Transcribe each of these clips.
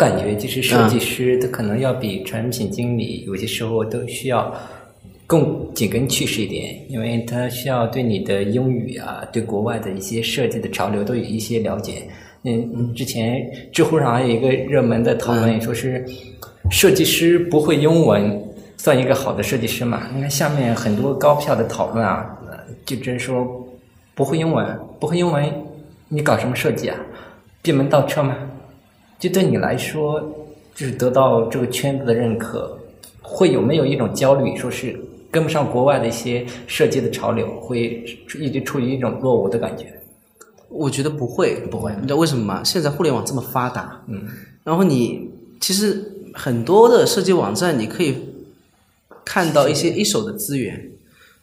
感觉就是设计师，他可能要比产品经理有些时候都需要更紧跟趋势一点，因为他需要对你的英语啊，对国外的一些设计的潮流都有一些了解。嗯，之前知乎上还有一个热门的讨论，说是设计师不会英文算一个好的设计师嘛？你看下面很多高票的讨论啊，就直说不会英文，不会英文，你搞什么设计啊？闭门造车吗？就对你来说，就是得到这个圈子的认可，会有没有一种焦虑，说是跟不上国外的一些设计的潮流，会一直处于一种落伍的感觉？我觉得不会，不会。你知道为什么吗？现在互联网这么发达，嗯，然后你其实很多的设计网站，你可以看到一些一手的资源，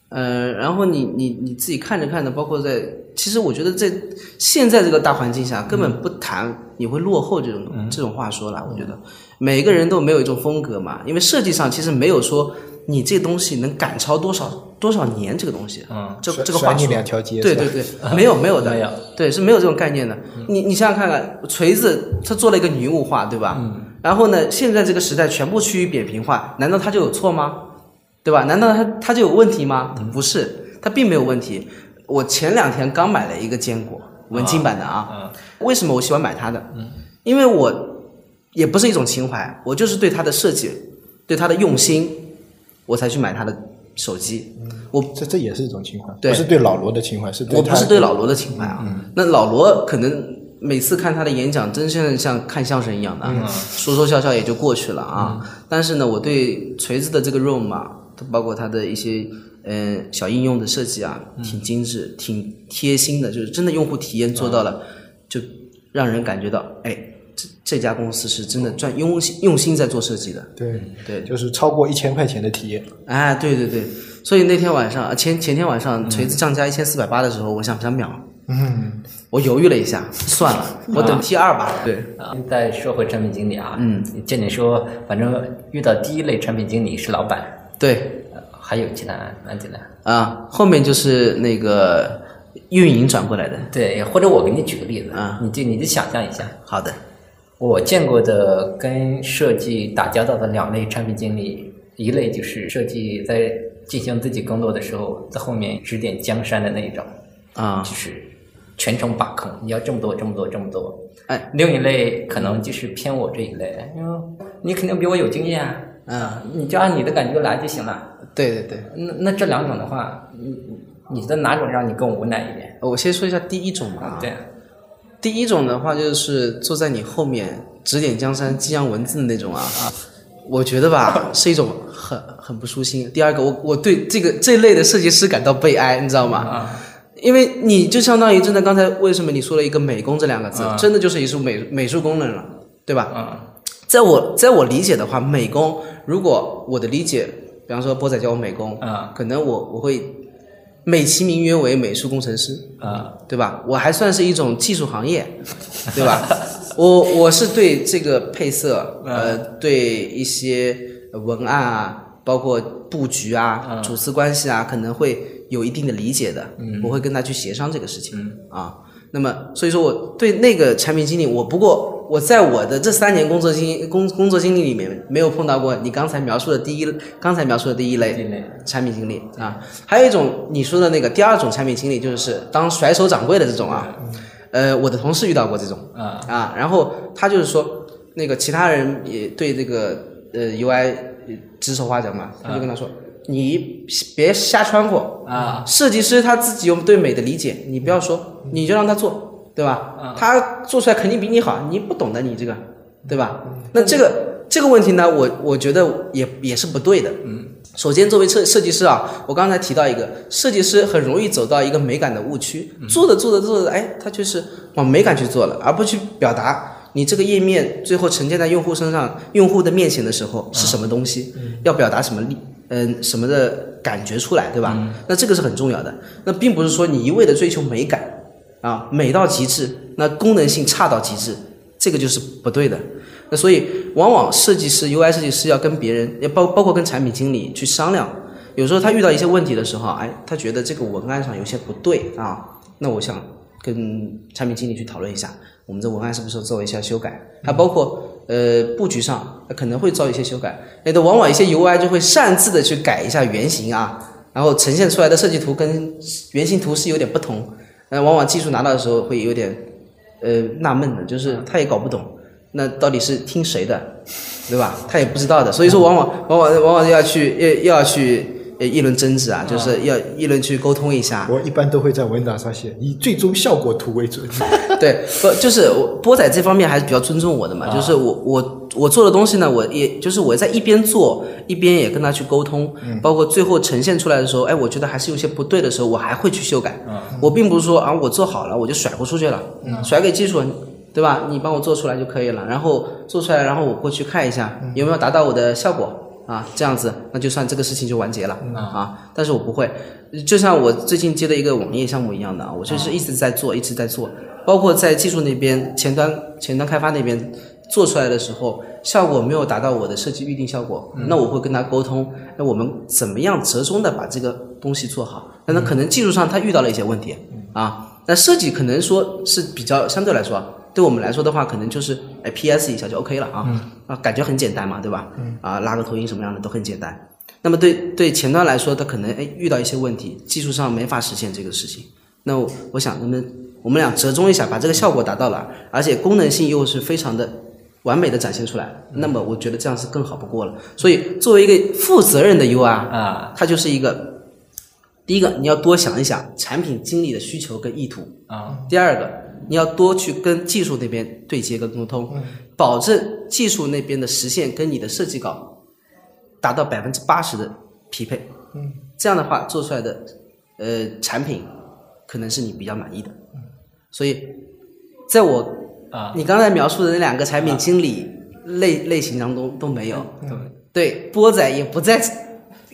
呃，然后你你你自己看着看着，包括在，其实我觉得在现在这个大环境下，根本不谈你会落后这种这种话说了。我觉得每个人都没有一种风格嘛，因为设计上其实没有说。你这东西能赶超多少多少年？这个东西，嗯，这这个话你两条街，对对对，没有没有的，没有，对是没有这种概念的。你你想想看看，锤子它做了一个女物化，对吧？嗯。然后呢，现在这个时代全部趋于扁平化，难道它就有错吗？对吧？难道它它就有问题吗？不是，它并没有问题。我前两天刚买了一个坚果文青版的啊，为什么我喜欢买它的？嗯，因为我也不是一种情怀，我就是对它的设计，对它的用心。我才去买它的手机，我这这也是一种情怀，不是对老罗的情怀，是对我不是对老罗的情怀啊。那老罗可能每次看他的演讲，真像像看相声一样的，说说笑笑也就过去了啊。但是呢，我对锤子的这个 ROM 啊，包括它的一些嗯小应用的设计啊，挺精致、挺贴心的，就是真的用户体验做到了，就让人感觉到哎。这这家公司是真的赚用心用心在做设计的，对对，就是超过一千块钱的体验。哎，对对对，所以那天晚上前前天晚上锤子降价一千四百八的时候，我想不想秒？嗯，我犹豫了一下，算了，我等 T 二吧。对，再说回产品经理啊，嗯，见你说，反正遇到第一类产品经理是老板，对，还有其他案子呢？啊，后面就是那个运营转过来的，对，或者我给你举个例子啊，你就你就想象一下，好的。我见过的跟设计打交道的两类产品经理，一类就是设计在进行自己工作的时候，在后面指点江山的那一种，啊，就是全程把控，你要这么多，这么多，这么多。哎，另一类可能就是偏我这一类，因为你肯定比我有经验，啊，你就按你的感觉来就行了。对对对，那那这两种的话，你你觉得哪种让你更无奈一点？我先说一下第一种吧。对。第一种的话就是坐在你后面指点江山、激扬文字的那种啊，我觉得吧是一种很很不舒心。第二个，我我对这个这类的设计师感到悲哀，你知道吗？因为你就相当于真的刚才为什么你说了一个美工这两个字，真的就是一术美美术功能了，对吧？在我在我理解的话，美工如果我的理解，比方说波仔叫我美工，可能我我会。美其名曰为美术工程师啊，对吧？我还算是一种技术行业，对吧？我我是对这个配色，呃，对一些文案啊，包括布局啊、主次关系啊，可能会有一定的理解的。我会跟他去协商这个事情啊。那么，所以说我对那个产品经理，我不过我在我的这三年工作经工工作经历里面，没有碰到过你刚才描述的第一刚才描述的第一类产品经理啊。还有一种你说的那个第二种产品经理，就是当甩手掌柜的这种啊。呃，我的同事遇到过这种啊啊，然后他就是说，那个其他人也对这个呃 UI 指手画脚嘛，他就跟他说。你别瞎穿和啊！设计师他自己有对美的理解，你不要说，你就让他做，对吧？他做出来肯定比你好，你不懂的，你这个，对吧？那这个这个问题呢，我我觉得也也是不对的。嗯，首先作为设设计师啊，我刚才提到一个设计师很容易走到一个美感的误区，做着做着做着，哎，他就是往美感去做了，而不去表达你这个页面最后呈现在用户身上、用户的面前的时候是什么东西，要表达什么力。嗯，什么的感觉出来，对吧？那这个是很重要的。那并不是说你一味的追求美感啊，美到极致，那功能性差到极致，这个就是不对的。那所以，往往设计师、UI 设计师要跟别人，也包包括跟产品经理去商量。有时候他遇到一些问题的时候，哎，他觉得这个文案上有些不对啊，那我想跟产品经理去讨论一下，我们这文案是不是做一下修改？还包括呃布局上可能会遭一些修改，那的往往一些 UI 就会擅自的去改一下原型啊，然后呈现出来的设计图跟原型图是有点不同，那往往技术拿到的时候会有点呃纳闷的，就是他也搞不懂，那到底是听谁的，对吧？他也不知道的，所以说往往往往往往要去要要去。呃，议论争执啊，就是要议论去沟通一下。我一般都会在文档上写以最终效果图为准。对，不就是我波仔这方面还是比较尊重我的嘛？就是我我我做的东西呢，我也就是我在一边做一边也跟他去沟通，包括最后呈现出来的时候，哎，我觉得还是有些不对的时候，我还会去修改。我并不是说啊，我做好了我就甩不出去了，甩给技术，对吧？你帮我做出来就可以了，然后做出来，然后我过去看一下有没有达到我的效果。啊，这样子，那就算这个事情就完结了啊。但是我不会，就像我最近接的一个网页项目一样的，我就是一直在做，一直在做，包括在技术那边、前端、前端开发那边做出来的时候，效果没有达到我的设计预定效果，那我会跟他沟通，那我们怎么样折中的把这个东西做好？那可能技术上他遇到了一些问题啊，那设计可能说是比较相对来说。对我们来说的话，可能就是哎 PS 一下就 OK 了啊啊，感觉很简单嘛，对吧？啊，拉个投影什么样的都很简单。那么对对前端来说，它可能哎遇到一些问题，技术上没法实现这个事情。那我想，那么我们俩折中一下，把这个效果达到了，而且功能性又是非常的完美的展现出来，那么我觉得这样是更好不过了。所以作为一个负责任的 UI 啊，它就是一个第一个你要多想一想产品经理的需求跟意图啊，第二个。你要多去跟技术那边对接跟沟通，保证技术那边的实现跟你的设计稿达到百分之八十的匹配。嗯，这样的话做出来的呃产品可能是你比较满意的。所以，在我啊，你刚才描述的那两个产品经理类类型当中都没有。对，波仔也不在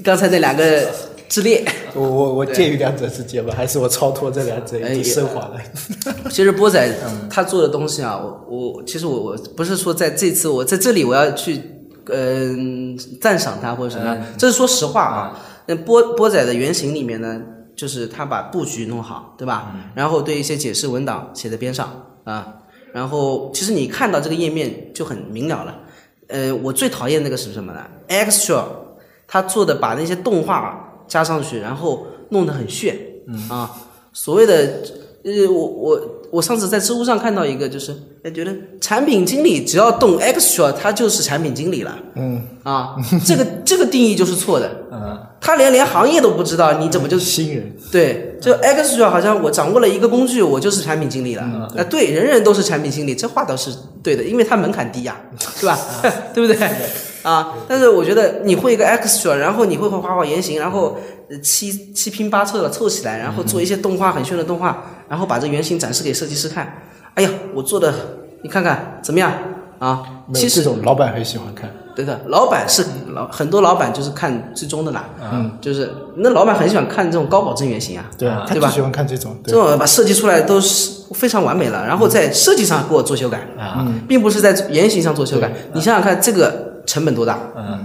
刚才那两个。之列，我我我介于两者之间吧，还是我超脱这两者已经升华了。其实波仔他做的东西啊，我我其实我我不是说在这次我在这里我要去嗯赞赏他或者什么，这是说实话啊。那波波仔的原型里面呢，就是他把布局弄好，对吧？然后对一些解释文档写在边上啊，然后其实你看到这个页面就很明了了。呃，我最讨厌那个是什么呢？Extra 他做的把那些动画。加上去，然后弄得很炫，啊，所谓的，呃，我我我上次在知乎上看到一个，就是哎，觉得产品经理只要懂 extra，他就是产品经理了，嗯，啊，这个这个定义就是错的，嗯，他连连行业都不知道，你怎么就新人？对，就 extra 好像我掌握了一个工具，我就是产品经理了，啊，对，人人都是产品经理，这话倒是对的，因为它门槛低呀，是吧？对不对？啊！但是我觉得你会一个 extra，然后你会会画画原型，然后七七拼八凑的凑起来，然后做一些动画很炫的动画，然后把这原型展示给设计师看。哎呀，我做的你看看怎么样啊？其实这种老板很喜欢看。对的，老板是老很多老板就是看最终的啦。嗯，就是那老板很喜欢看这种高保真原型啊。对啊，对吧？喜欢看这种，这种把设计出来都是非常完美了，然后在设计上给我做修改啊，并不是在原型上做修改。你想想看这个。成本多大？嗯，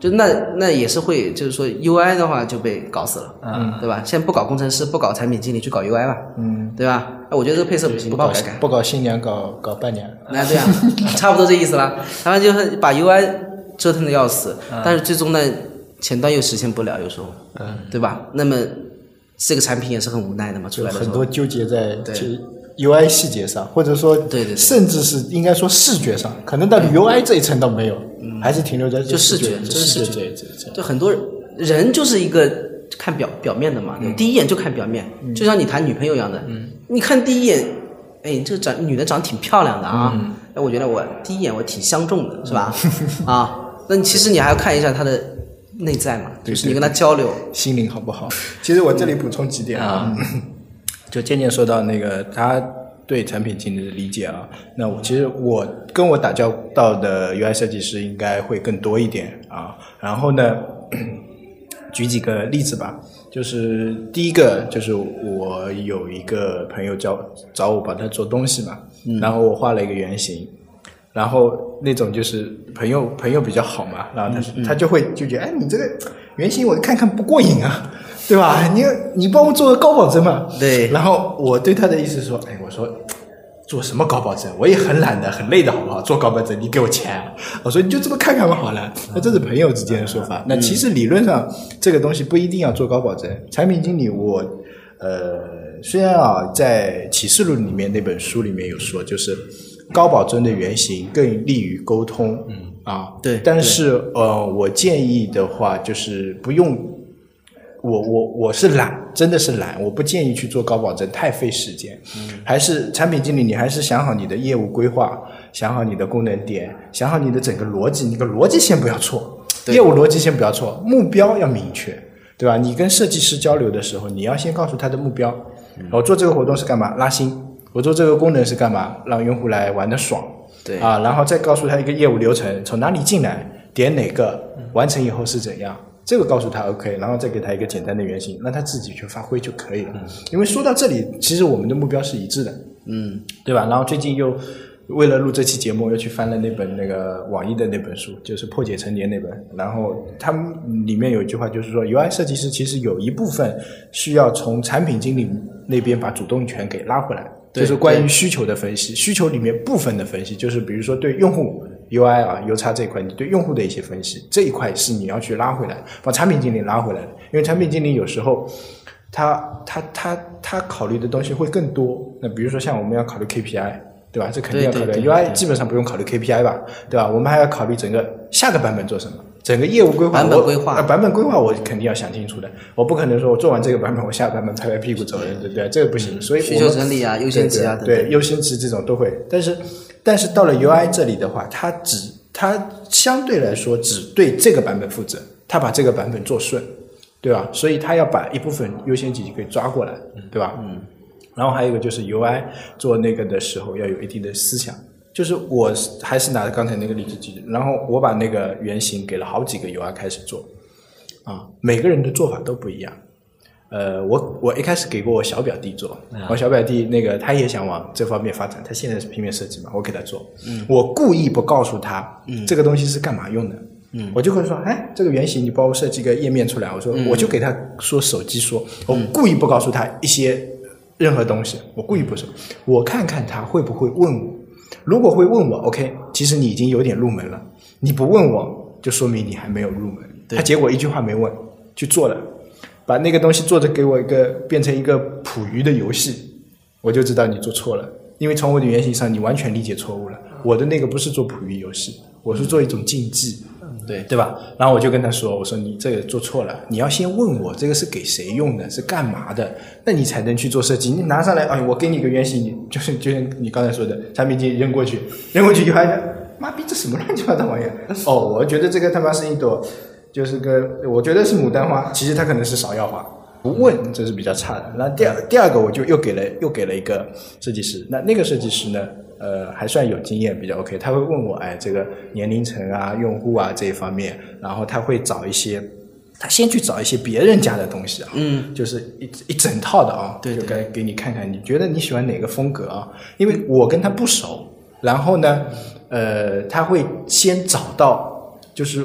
就那那也是会，就是说 UI 的话就被搞死了，嗯，对吧？现在不搞工程师，不搞产品经理，去搞 UI 吧，嗯，对吧？哎，我觉得这个配色不行，不搞改改，不搞新娘，搞搞伴娘，那对啊，差不多这意思了。他们就是把 UI 折腾的要死，但是最终呢，前端又实现不了，有时候，嗯，对吧？那么这个产品也是很无奈的嘛，出来的很多纠结在对。UI 细节上，或者说，对对，甚至是应该说视觉上，可能到 UI 这一层倒没有，还是停留在就视觉，就视觉。这一层。就很多人就是一个看表表面的嘛，第一眼就看表面，就像你谈女朋友一样的，你看第一眼，哎，这个长女的长得挺漂亮的啊，哎，我觉得我第一眼我挺相中的，是吧？啊，那其实你还要看一下她的内在嘛，就是你跟她交流，心灵好不好？其实我这里补充几点啊。就渐渐说到那个他对产品经理的理解啊，那我其实我跟我打交道的 UI 设计师应该会更多一点啊。然后呢，举几个例子吧，就是第一个就是我有一个朋友叫找我帮他做东西嘛，然后我画了一个原型，然后那种就是朋友朋友比较好嘛，然后他他就会就觉得哎你这个原型我看看不过瘾啊。对吧？你你帮我做个高保真嘛？对。然后我对他的意思说，哎，我说做什么高保真？我也很懒的，很累的，好不好？做高保真，你给我钱。我说你就这么看看吧，好了。那这是朋友之间的说法。那其实理论上这个东西不一定要做高保真。产品经理，我呃虽然啊在启示录里面那本书里面有说，就是高保真的原型更利于沟通。嗯啊，对。但是呃，我建议的话就是不用。我我我是懒，真的是懒，我不建议去做高保真，太费时间。还是产品经理，你还是想好你的业务规划，想好你的功能点，想好你的整个逻辑，你的逻辑先不要错，业务逻辑先不要错，目标要明确，对吧？你跟设计师交流的时候，你要先告诉他的目标。我做这个活动是干嘛？拉新。我做这个功能是干嘛？让用户来玩的爽。对啊，然后再告诉他一个业务流程，从哪里进来，点哪个，完成以后是怎样。这个告诉他 OK，然后再给他一个简单的原型，让他自己去发挥就可以了。因为说到这里，其实我们的目标是一致的，嗯，对吧？然后最近又为了录这期节目，又去翻了那本那个网易的那本书，就是《破解成年》那本。然后他们里面有一句话，就是说，UI 设计师其实有一部分需要从产品经理那边把主动权给拉回来，就是关于需求的分析，需求里面部分的分析，就是比如说对用户。UI 啊，U 叉这一块，你对用户的一些分析，这一块是你要去拉回来，把产品经理拉回来的。因为产品经理有时候，他他他他考虑的东西会更多。那比如说像我们要考虑 KPI，对吧？这肯定要考虑。UI 基本上不用考虑 KPI 吧，对吧？我们还要考虑整个下个版本做什么，整个业务规划。版本规划。版本规划我肯定要想清楚的，我不可能说我做完这个版本，我下个版本拍拍屁股走人，对不对？这个不行。所以需求整理啊，优先级啊，对优先级这种都会，但是。但是到了 UI 这里的话，它只它相对来说只对这个版本负责，它把这个版本做顺，对吧？所以它要把一部分优先级给抓过来，对吧？嗯。然后还有一个就是 UI 做那个的时候要有一定的思想，就是我还是拿刚才那个例子举，然后我把那个原型给了好几个 UI 开始做，啊，每个人的做法都不一样。呃，我我一开始给过我小表弟做，我小表弟那个他也想往这方面发展，他现在是平面设计嘛，我给他做，我故意不告诉他这个东西是干嘛用的，我就会说，哎，这个原型你帮我设计个页面出来，我说我就给他说手机说，我故意不告诉他一些任何东西，我故意不说，我看看他会不会问我，如果会问我，OK，其实你已经有点入门了，你不问我就说明你还没有入门，他结果一句话没问就做了。把那个东西做着给我一个变成一个捕鱼的游戏，我就知道你做错了，因为从我的原型上你完全理解错误了。我的那个不是做捕鱼游戏，我是做一种竞技，对对吧？然后我就跟他说：“我说你这个做错了，你要先问我这个是给谁用的，是干嘛的，那你才能去做设计。你拿上来，哎，我给你个原型，你就是就像你刚才说的，产品经理扔过去，扔过去以后，妈逼，这什么乱七八糟玩意儿？哦，我觉得这个他妈是一朵。”就是个，我觉得是牡丹花，其实它可能是芍药花。不问这是比较差的。那第二第二个，我就又给了又给了一个设计师。那那个设计师呢，呃，还算有经验，比较 OK。他会问我，哎，这个年龄层啊、用户啊这一方面，然后他会找一些，他先去找一些别人家的东西啊，嗯，就是一一整套的啊，对，就该给你看看，你觉得你喜欢哪个风格啊？因为我跟他不熟，然后呢，呃，他会先找到就是。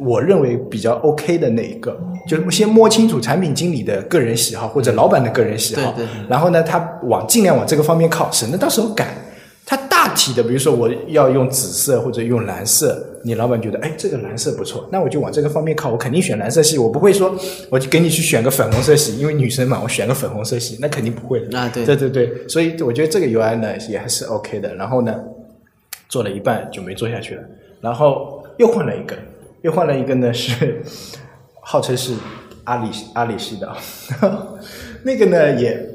我认为比较 OK 的那一个，就是先摸清楚产品经理的个人喜好或者老板的个人喜好，然后呢，他往尽量往这个方面靠，省得到时候改。他大体的，比如说我要用紫色或者用蓝色，你老板觉得哎这个蓝色不错，那我就往这个方面靠，我肯定选蓝色系，我不会说我就给你去选个粉红色系，因为女生嘛，我选个粉红色系，那肯定不会的。啊，对对对对，所以我觉得这个 UI 呢也还是 OK 的。然后呢，做了一半就没做下去了，然后又换了一个。又换了一个呢，是号称是阿里阿里系的，那个呢也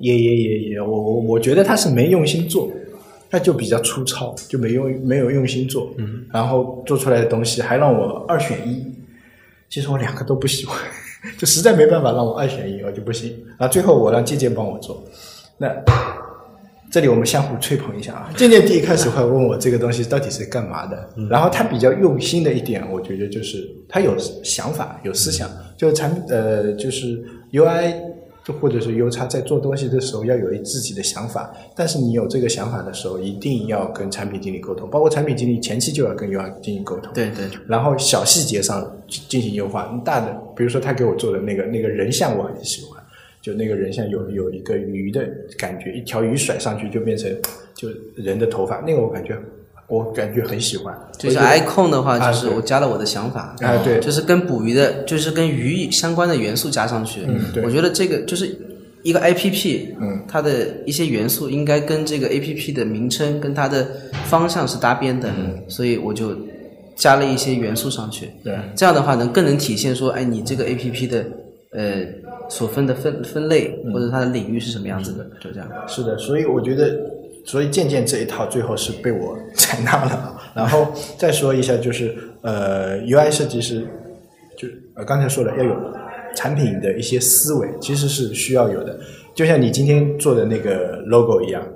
也也也也，我我我觉得他是没用心做，他就比较粗糙，就没用没有用心做，嗯，然后做出来的东西还让我二选一，其实我两个都不喜欢，就实在没办法让我二选一，我就不行，然后最后我让渐渐帮我做，那。这里我们相互吹捧一下啊！渐渐第一开始会问我这个东西到底是干嘛的，然后他比较用心的一点，我觉得就是他有想法、有思想，就产呃就是 UI 或者是 U 叉在做东西的时候要有自己的想法，但是你有这个想法的时候，一定要跟产品经理沟通，包括产品经理前期就要跟 UI 进行沟通，对对，然后小细节上进行优化，大的比如说他给我做的那个那个人像我很喜欢。就那个人像有有一个鱼的感觉，一条鱼甩上去就变成就人的头发，那个我感觉我感觉很喜欢。就是 icon 的话，就是我加了我的想法，啊对，就是跟捕鱼的，就是跟鱼相关的元素加上去。嗯对我觉得这个就是一个 APP，嗯，它的一些元素应该跟这个 APP 的名称跟它的方向是搭边的，所以我就加了一些元素上去。对，这样的话能更能体现说，哎，你这个 A P P 的呃所分的分分类或者它的领域是什么样子的，就这样。是的，所以我觉得，所以渐渐这一套最后是被我采纳了。然后再说一下，就是呃，UI 设计师，就呃刚才说了要有产品的一些思维，其实是需要有的。就像你今天做的那个 logo 一样，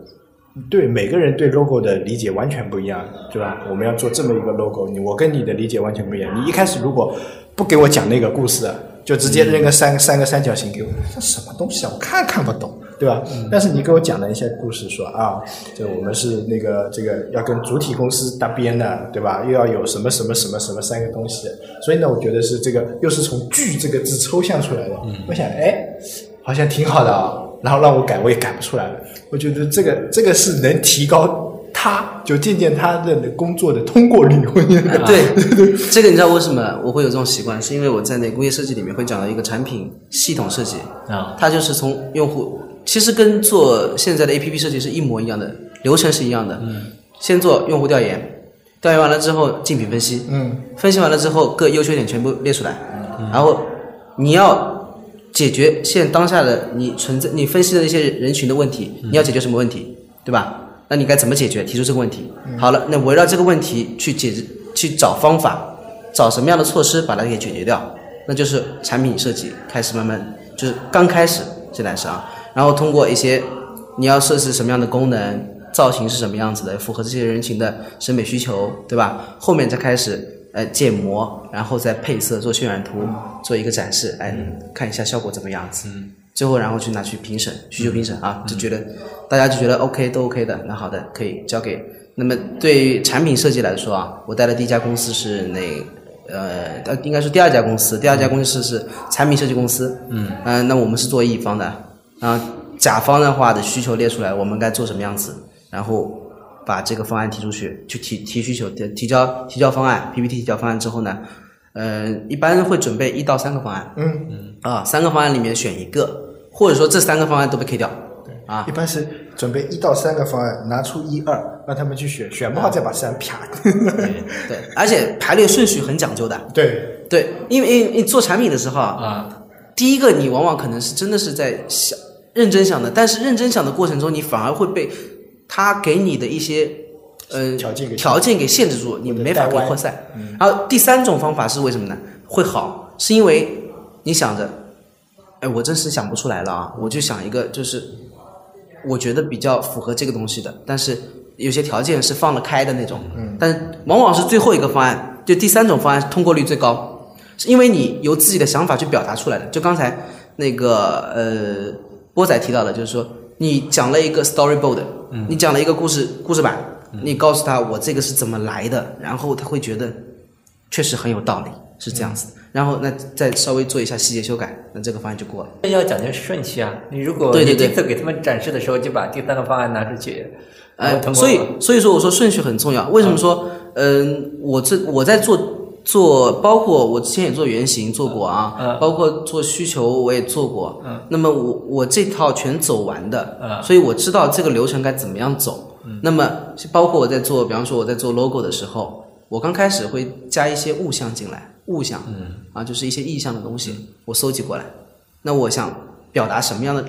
对每个人对 logo 的理解完全不一样，对吧？我们要做这么一个 logo，你我跟你的理解完全不一样。你一开始如果不给我讲那个故事，就直接扔个三、三个三角形给我，这什么东西啊？我看看不懂，对吧？但是你给我讲了一些故事，说啊，就我们是那个这个要跟主体公司搭边的，对吧？又要有什么什么什么什么三个东西，所以呢，我觉得是这个又是从“剧”这个字抽象出来的。我想，哎，好像挺好的啊。然后让我改，我也改不出来了。我觉得这个这个是能提高他，就渐渐他的工作的通过率。我觉得对，这个你知道为什么我会有这种习惯？是因为我在那工业设计里面会讲到一个产品系统设计，啊，它就是从用户，其实跟做现在的 A P P 设计是一模一样的，流程是一样的。嗯，先做用户调研，调研完了之后竞品分析，嗯，分析完了之后各优缺点全部列出来，然后你要解决现当下的你存在你分析的那些人群的问题，你要解决什么问题，对吧？那你该怎么解决？提出这个问题。好了，那围绕这个问题去解决，去找方法，找什么样的措施把它给解决掉，那就是产品设计开始慢慢就是刚开始现在是啊，然后通过一些你要设置什么样的功能，造型是什么样子的，符合这些人群的审美需求，对吧？后面再开始呃建模，然后再配色做渲染图，做一个展示，哎，看一下效果怎么样子。最后然后去拿去评审，需求评审啊，就觉得大家就觉得 OK 都 OK 的，那好的可以交给。那么对于产品设计来说啊，我待的第一家公司是那呃呃应该是第二家公司，第二家公司是产品设计公司。嗯。那我们是做乙方的，啊甲方的话的需求列出来，我们该做什么样子，然后把这个方案提出去，去提提需求，提提交提交方案，PPT 提交方案之后呢，呃，一般会准备一到三个方案，嗯嗯，啊，三个方案里面选一个，或者说这三个方案都被 K 掉，对啊。一，般是准备一到三个方案，拿出一二，让他们去选，选不好再把三啪。对，而且排列顺序很讲究的，对，对，因为因为你做产品的时候啊，啊，第一个你往往可能是真的是在想认真想的，但是认真想的过程中，你反而会被他给你的一些呃条件给条件给限制住，你没法给扩散。然后第三种方法是为什么呢？会好，是因为你想着，哎，我真是想不出来了啊，我就想一个就是我觉得比较符合这个东西的，但是有些条件是放得开的那种，嗯，但往往是最后一个方案，就第三种方案通过率最高，是因为你由自己的想法去表达出来的。就刚才那个呃波仔提到的，就是说你讲了一个 storyboard，、你讲了一个故事故事版，你告诉他我这个是怎么来的，然后他会觉得确实很有道理，是这样子的。然后那再稍微做一下细节修改，那这个方案就过了。要讲究顺序啊！你如果对对对你第一次给他们展示的时候就把第三个方案拿出去，然后哎，通过所以所以说我说顺序很重要。为什么说，嗯，我这我在做做，包括我之前也做原型做过啊，嗯包括做需求我也做过。嗯，那么我我这套全走完的，嗯所以我知道这个流程该怎么样走。那么包括我在做，比方说我在做 logo 的时候，我刚开始会加一些物象进来，物象，嗯，啊，就是一些意象的东西，我搜集过来。那我想表达什么样的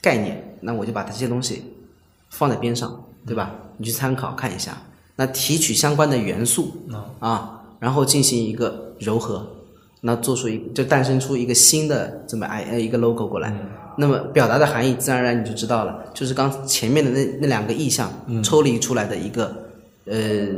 概念，那我就把这些东西放在边上，对吧？你去参考看一下，那提取相关的元素啊，然后进行一个柔合，那做出一就诞生出一个新的这么呃一个 logo 过来。那么表达的含义自然而然你就知道了，就是刚前面的那那两个意象抽离出来的一个呃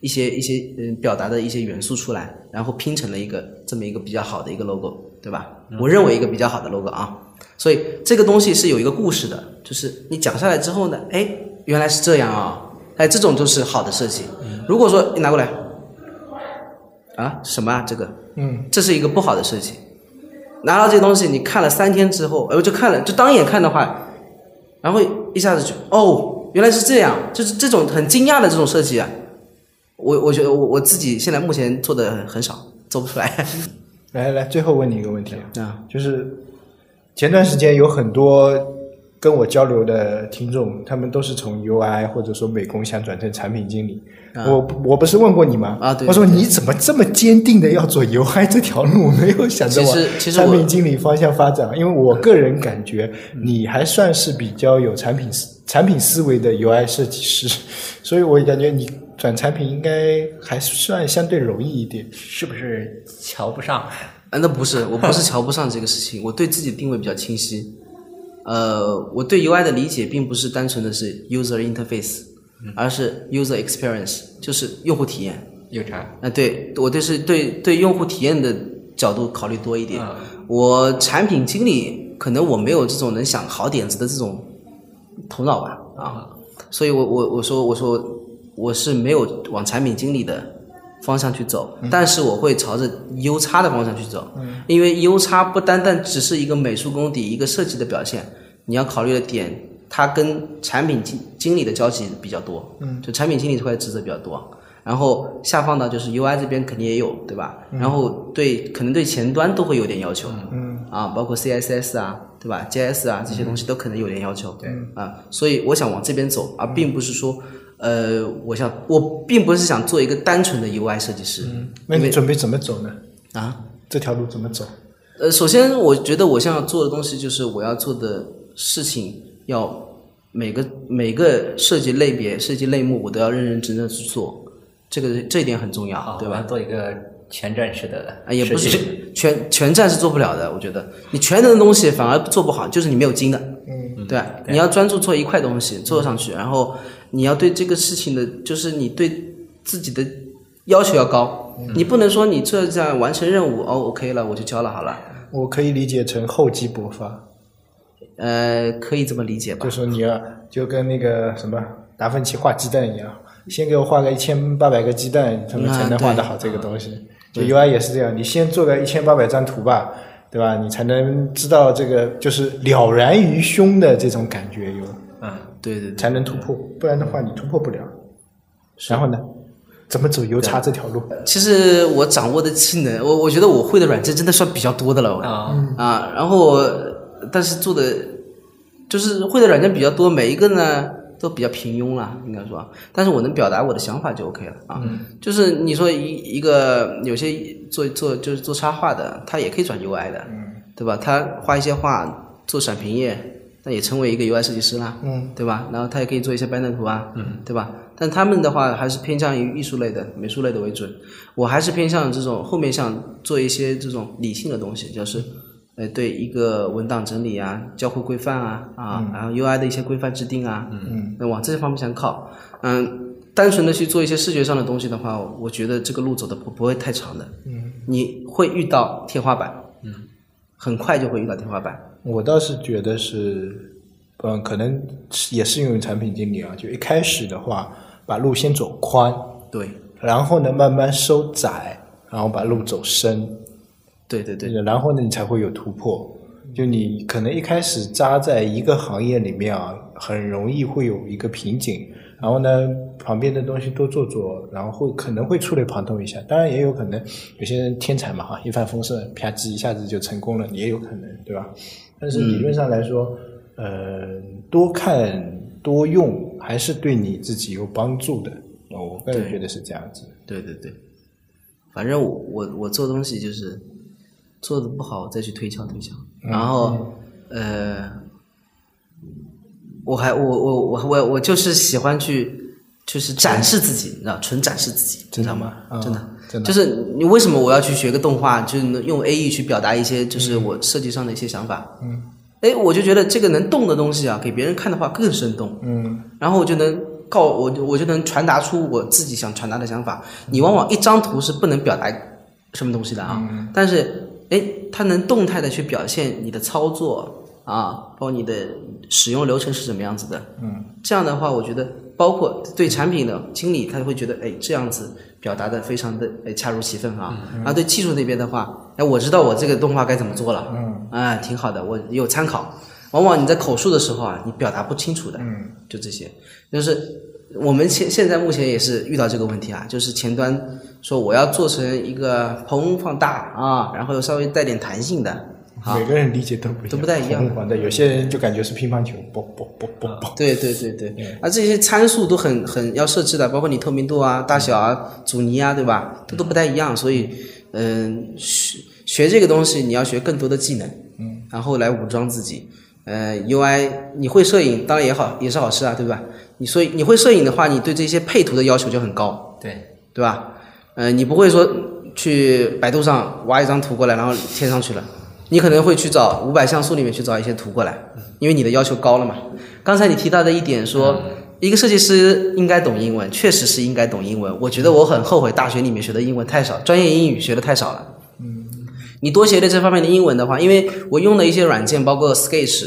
一些一些嗯表达的一些元素出来，然后拼成了一个这么一个比较好的一个 logo，对吧？我认为一个比较好的 logo 啊，所以这个东西是有一个故事的，就是你讲下来之后呢，哎，原来是这样啊，哎，这种就是好的设计。如果说你拿过来，啊，什么啊这个，嗯，这是一个不好的设计，拿到这些东西，你看了三天之后，哎，我就看了，就当眼看的话，然后一下子就哦，原来是这样，就是这种很惊讶的这种设计啊。我我觉得我我自己现在目前做的很少，做不出来。来来，最后问你一个问题啊，就是前段时间有很多跟我交流的听众，他们都是从 UI 或者说美工想转成产品经理。我我不是问过你吗？啊，对。我说你怎么这么坚定的要走 UI 这条路，没有想着往产品经理方向发展？因为我个人感觉你还算是比较有产品思产品思维的 UI 设计师，所以我感觉你。转产品应该还算相对容易一点，是不是瞧不上？啊，那不是，我不是瞧不上这个事情，我对自己定位比较清晰。呃，我对 UI 的理解并不是单纯的是 user interface，而是 user experience，就是用户体验。有差？啊，对，我就是对对用户体验的角度考虑多一点。我产品经理可能我没有这种能想好点子的这种头脑吧，啊，所以我我我说我说。我是没有往产品经理的方向去走，但是我会朝着 U 叉的方向去走，因为 U 叉不单单只是一个美术功底、一个设计的表现，你要考虑的点，它跟产品经经理的交集比较多，就产品经理这块职责比较多，然后下放到就是 UI 这边肯定也有，对吧？然后对可能对前端都会有点要求，啊，包括 CSS 啊，对吧？JS 啊这些东西都可能有点要求，啊，所以我想往这边走，而并不是说。呃，我想，我并不是想做一个单纯的 UI 设计师。嗯，那你准备怎么走呢？啊，这条路怎么走？呃，首先，我觉得我想要做的东西就是我要做的事情，要每个每个设计类别、设计类目，我都要认认真真去做。这个这一点很重要，对吧？做一个全站式的啊，也不是全全站是做不了的。我觉得你全能的东西反而做不好，就是你没有精的。嗯，对，你要专注做一块东西，做上去，然后。你要对这个事情的，就是你对自己的要求要高，你不能说你这在完成任务哦，OK 了，我就交了好了。我可以理解成厚积薄发，呃，可以这么理解吧？就说你要就跟那个什么达芬奇画鸡蛋一样，先给我画个一千八百个鸡蛋，他们才能画得好这个东西。就 UI 也是这样，你先做个一千八百张图吧，对吧？你才能知道这个就是了然于胸的这种感觉有。对对，才能突破，不然的话你突破不了。然后呢，怎么走邮差这条路？其实我掌握的技能，我我觉得我会的软件真的算比较多的了啊啊。然后，但是做的就是会的软件比较多，每一个呢都比较平庸了，应该说。但是我能表达我的想法就 OK 了啊。就是你说一一个有些做做就是做插画的，他也可以转 UI 的，对吧？他画一些画做闪屏页。那也成为一个 UI 设计师啦，嗯，对吧？然后他也可以做一些 banner 图啊，嗯，对吧？但他们的话还是偏向于艺术类的、美术类的为准。我还是偏向这种后面像做一些这种理性的东西，就是，呃，对一个文档整理啊、交互规范啊啊，然后 UI 的一些规范制定啊，嗯，那往这些方面想靠。嗯，单纯的去做一些视觉上的东西的话，我觉得这个路走的不不会太长的。嗯，你会遇到天花板，嗯，很快就会遇到天花板。我倒是觉得是，嗯，可能也适用于产品经理啊。就一开始的话，把路先走宽，对，然后呢慢慢收窄，然后把路走深，对对对，然后呢你才会有突破。就你可能一开始扎在一个行业里面啊，很容易会有一个瓶颈。然后呢，旁边的东西多做做，然后会可能会触类旁通一下。当然也有可能有些人天才嘛哈，一帆风顺，啪叽一下子就成功了，也有可能，对吧？但是理论上来说，呃，多看多用还是对你自己有帮助的。我个人觉得是这样子。对对对，反正我我我做东西就是做的不好再去推敲推敲，然后呃。我还我我我我我就是喜欢去就是展示自己，你知道，纯展示自己，知道吗？真的，真的，就是你为什么我要去学个动画，就是用 A E 去表达一些就是我设计上的一些想法。嗯，哎，我就觉得这个能动的东西啊，给别人看的话更生动。嗯，然后我就能告我我就能传达出我自己想传达的想法。你往往一张图是不能表达什么东西的啊，但是哎，它能动态的去表现你的操作。啊，包括你的使用流程是什么样子的？嗯，这样的话，我觉得包括对产品的经理，他会觉得，哎，这样子表达的非常的哎恰如其分啊。然后对技术那边的话，哎，我知道我这个动画该怎么做了，嗯，啊，挺好的，我有参考。往往你在口述的时候啊，你表达不清楚的，嗯，就这些，就是我们现现在目前也是遇到这个问题啊，就是前端说我要做成一个膨放大啊，然后又稍微带点弹性的，啊每个人理解都不一样，都不太一样红黄的，有些人就感觉是乒乓球，啵啵啵啵啵。对对对对，而这些参数都很很要设置的，包括你透明度啊、大小啊、阻尼啊，对吧？都都不太一样，所以嗯，学学这个东西你要学更多的技能，嗯，然后来武装自己。呃，UI 你会摄影当然也好，也是好事啊，对吧？你所以你会摄影的话，你对这些配图的要求就很高，对，对吧？呃，你不会说去百度上挖一张图过来，然后贴上去了，你可能会去找五百像素里面去找一些图过来，因为你的要求高了嘛。刚才你提到的一点说，一个设计师应该懂英文，确实是应该懂英文。我觉得我很后悔大学里面学的英文太少，专业英语学的太少了。嗯，你多学点这方面的英文的话，因为我用的一些软件，包括 Sketch、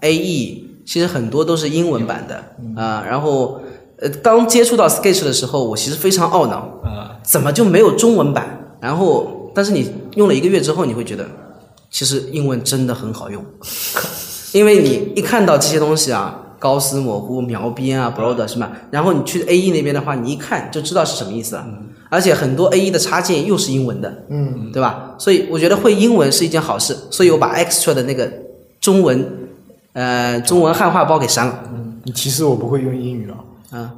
AE，其实很多都是英文版的啊、然后呃，刚接触到 Sketch 的时候，我其实非常懊恼，啊，怎么就没有中文版？然后，但是你用了一个月之后，你会觉得，其实英文真的很好用，因为你一看到这些东西啊，高斯模糊、描边啊、broad 什么？然后你去 AE 那边的话，你一看就知道是什么意思了。而且很多 AE 的插件又是英文的，嗯，对吧？所以我觉得会英文是一件好事，所以我把 extra 的那个中文，呃，中文汉化包给删了。你其实我不会用英语了。啊，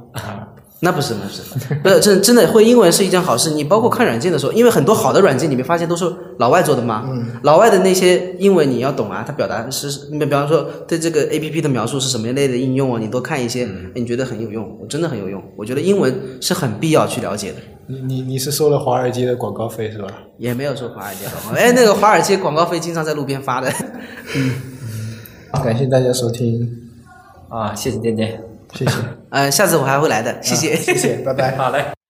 那不是，那不是，不是真真的会英文是一件好事。你包括看软件的时候，因为很多好的软件，你没发现都是老外做的吗？老外的那些英文你要懂啊，他表达是，你比方说对这个 A P P 的描述是什么类的应用啊，你多看一些，哎你觉得很有用，我真的很有用。我觉得英文是很必要去了解的。你你你是收了华尔街的广告费是吧？也没有收华尔街广告，哎，那个华尔街广告费经常在路边发的。嗯感谢大家收听，啊，谢谢健健，谢谢，嗯，下次我还会来的，谢谢。谢谢，拜拜。好嘞。